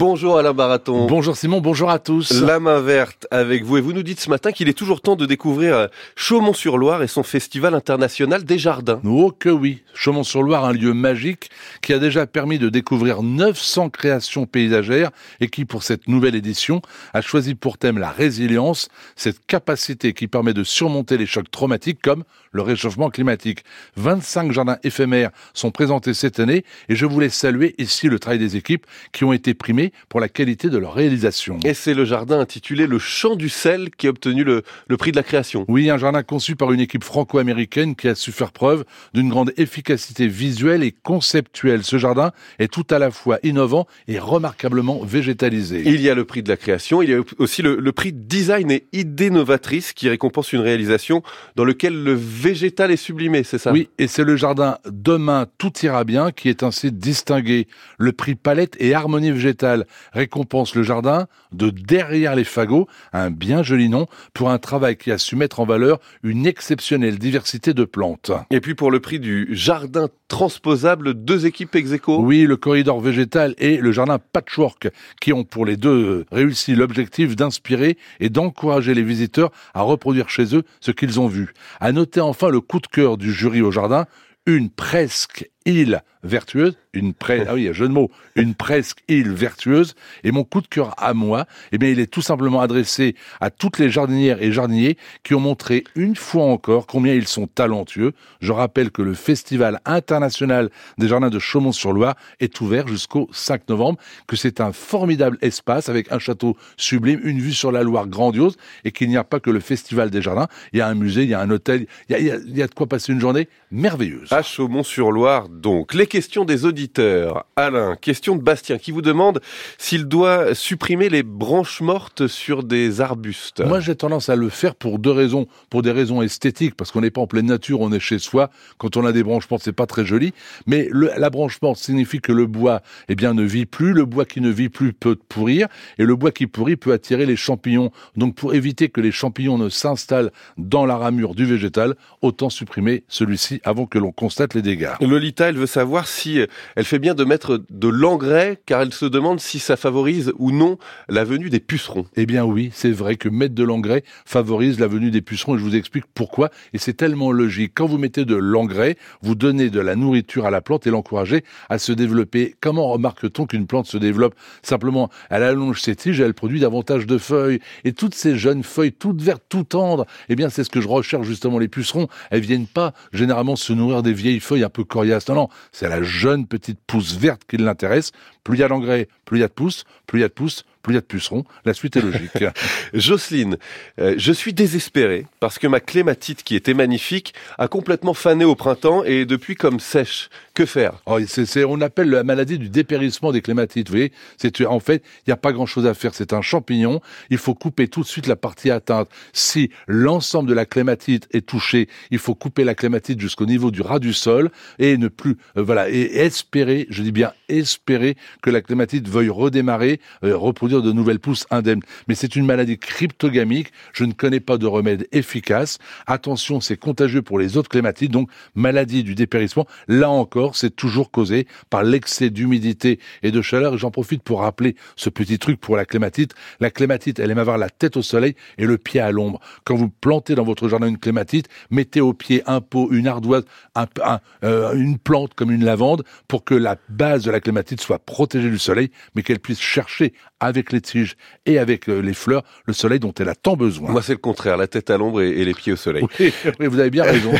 Bonjour Alain Baraton. Bonjour Simon, bonjour à tous. La main verte avec vous et vous nous dites ce matin qu'il est toujours temps de découvrir euh, Chaumont-sur-Loire et son festival international des jardins. Oh que oui, Chaumont-sur-Loire, un lieu magique qui a déjà permis de découvrir 900 créations paysagères et qui pour cette nouvelle édition a choisi pour thème la résilience, cette capacité qui permet de surmonter les chocs traumatiques comme le réchauffement climatique. 25 jardins éphémères sont présentés cette année et je voulais saluer ici le travail des équipes qui ont été primées pour la qualité de leur réalisation. Et c'est le jardin intitulé Le Champ du sel qui a obtenu le, le prix de la création. Oui, un jardin conçu par une équipe franco-américaine qui a su faire preuve d'une grande efficacité visuelle et conceptuelle. Ce jardin est tout à la fois innovant et remarquablement végétalisé. Il y a le prix de la création, il y a aussi le, le prix design et idée novatrice qui récompense une réalisation dans lequel le végétal est sublimé, c'est ça? Oui, et c'est le jardin Demain tout ira bien qui est ainsi distingué. Le prix palette et harmonie végétale récompense le jardin de derrière les fagots, un bien joli nom, pour un travail qui a su mettre en valeur une exceptionnelle diversité de plantes. Et puis pour le prix du jardin transposable, deux équipes ex Oui, le corridor végétal et le jardin patchwork, qui ont pour les deux réussi l'objectif d'inspirer et d'encourager les visiteurs à reproduire chez eux ce qu'ils ont vu. À noter enfin le coup de cœur du jury au jardin, une presque île vertueuse, une presse, ah oui, jeu de mots, une presque île vertueuse. Et mon coup de cœur à moi, eh bien, il est tout simplement adressé à toutes les jardinières et jardiniers qui ont montré une fois encore combien ils sont talentueux. Je rappelle que le Festival international des jardins de Chaumont-sur-Loire est ouvert jusqu'au 5 novembre, que c'est un formidable espace avec un château sublime, une vue sur la Loire grandiose et qu'il n'y a pas que le Festival des jardins. Il y a un musée, il y a un hôtel, il y a, il y a de quoi passer une journée merveilleuse. À Chaumont-sur-Loire, donc. Les questions des auditeurs. Alain, question de Bastien qui vous demande s'il doit supprimer les branches mortes sur des arbustes. Moi, j'ai tendance à le faire pour deux raisons. Pour des raisons esthétiques, parce qu'on n'est pas en pleine nature, on est chez soi. Quand on a des branches mortes, c'est pas très joli. Mais le, la branche morte signifie que le bois, eh bien, ne vit plus. Le bois qui ne vit plus peut pourrir. Et le bois qui pourrit peut attirer les champignons. Donc, pour éviter que les champignons ne s'installent dans la ramure du végétal, autant supprimer celui-ci avant que l'on constate les dégâts. Elle veut savoir si elle fait bien de mettre de l'engrais, car elle se demande si ça favorise ou non la venue des pucerons. Eh bien oui, c'est vrai que mettre de l'engrais favorise la venue des pucerons, et je vous explique pourquoi, et c'est tellement logique. Quand vous mettez de l'engrais, vous donnez de la nourriture à la plante et l'encouragez à se développer. Comment remarque-t-on qu'une plante se développe? Simplement, elle allonge ses tiges et elle produit davantage de feuilles. Et toutes ces jeunes feuilles, toutes vertes, toutes tendres, eh bien c'est ce que je recherche justement les pucerons. Elles viennent pas généralement se nourrir des vieilles feuilles un peu coriaces. Non, non, c'est la jeune petite pousse verte qui l'intéresse. Plus il y a d'engrais, plus il y a de pousses, plus il y a de pousses, plus il y a de pucerons. La suite est logique. Jocelyne, euh, je suis désespéré parce que ma clématite, qui était magnifique, a complètement fané au printemps et est depuis comme sèche. Que faire? Oh, On appelle la maladie du dépérissement des clématites. Vous voyez, c'est en fait, il n'y a pas grand-chose à faire. C'est un champignon. Il faut couper tout de suite la partie atteinte. Si l'ensemble de la clématite est touché, il faut couper la clématite jusqu'au niveau du ras du sol et ne plus, euh, voilà, et espérer, je dis bien espérer que la clématite veuille redémarrer, euh, reproduire de nouvelles pousses indemnes. Mais c'est une maladie cryptogamique. Je ne connais pas de remède efficace. Attention, c'est contagieux pour les autres clématites. Donc, maladie du dépérissement. Là encore, c'est toujours causé par l'excès d'humidité et de chaleur. J'en profite pour rappeler ce petit truc pour la clématite. La clématite, elle aime avoir la tête au soleil et le pied à l'ombre. Quand vous plantez dans votre jardin une clématite, mettez au pied un pot, une ardoise, euh, une plante comme une lavande pour que la base de la clématite soit protégée du soleil, mais qu'elle puisse chercher avec avec les tiges et avec euh, les fleurs le soleil dont elle a tant besoin. Moi, c'est le contraire, la tête à l'ombre et, les pieds au soleil. Oui, vous avez bien raison.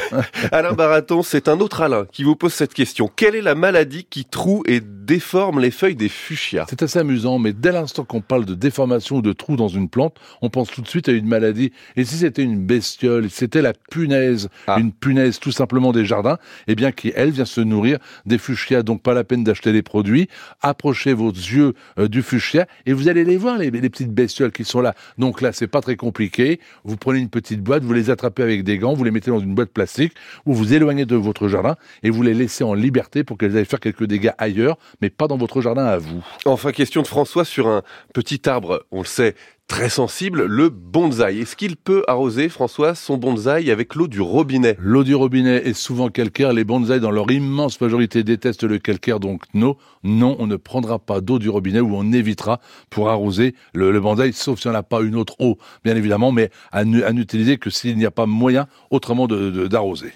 Alain Baraton, c'est un autre Alain qui vous pose cette question. Quelle est la maladie qui troue et déforme les feuilles des fuchsias? C'est assez amusant, mais dès l'instant qu'on parle de déformation ou de trou dans une plante, on pense tout de suite à une maladie. Et si c'était une bestiole, si c'était la punaise, ah. une punaise tout simplement des jardins, eh bien qui, elle, vient se nourrir des fuchsias, donc pas la peine d'acheter les produits. Approchez vos yeux euh, du fuchsia et vous allez les voir, les, petites bestioles qui sont là. Donc là, c'est pas très compliqué. Vous prenez une petite boîte, vous les attrapez avec des gants, vous les mettez dans une boîte plastique, ou vous éloignez de votre jardin et vous les laissez en liberté pour qu'elles aillent faire quelques dégâts ailleurs, mais pas dans votre jardin à vous. Enfin, question de François sur un petit arbre, on le sait, très sensible, le bonsaï. Est-ce qu'il peut arroser, François, son bonsaï avec l'eau du robinet? L'eau du robinet est souvent calcaire. Les bonsaïs, dans leur immense majorité, détestent le calcaire. Donc non, non, on ne prendra pas d'eau du robinet ou on évitera pour arroser le, le bonsaï, sauf si on n'a pas une autre eau, bien évidemment, mais à n'utiliser que s'il n'y a pas moyen autrement d'arroser.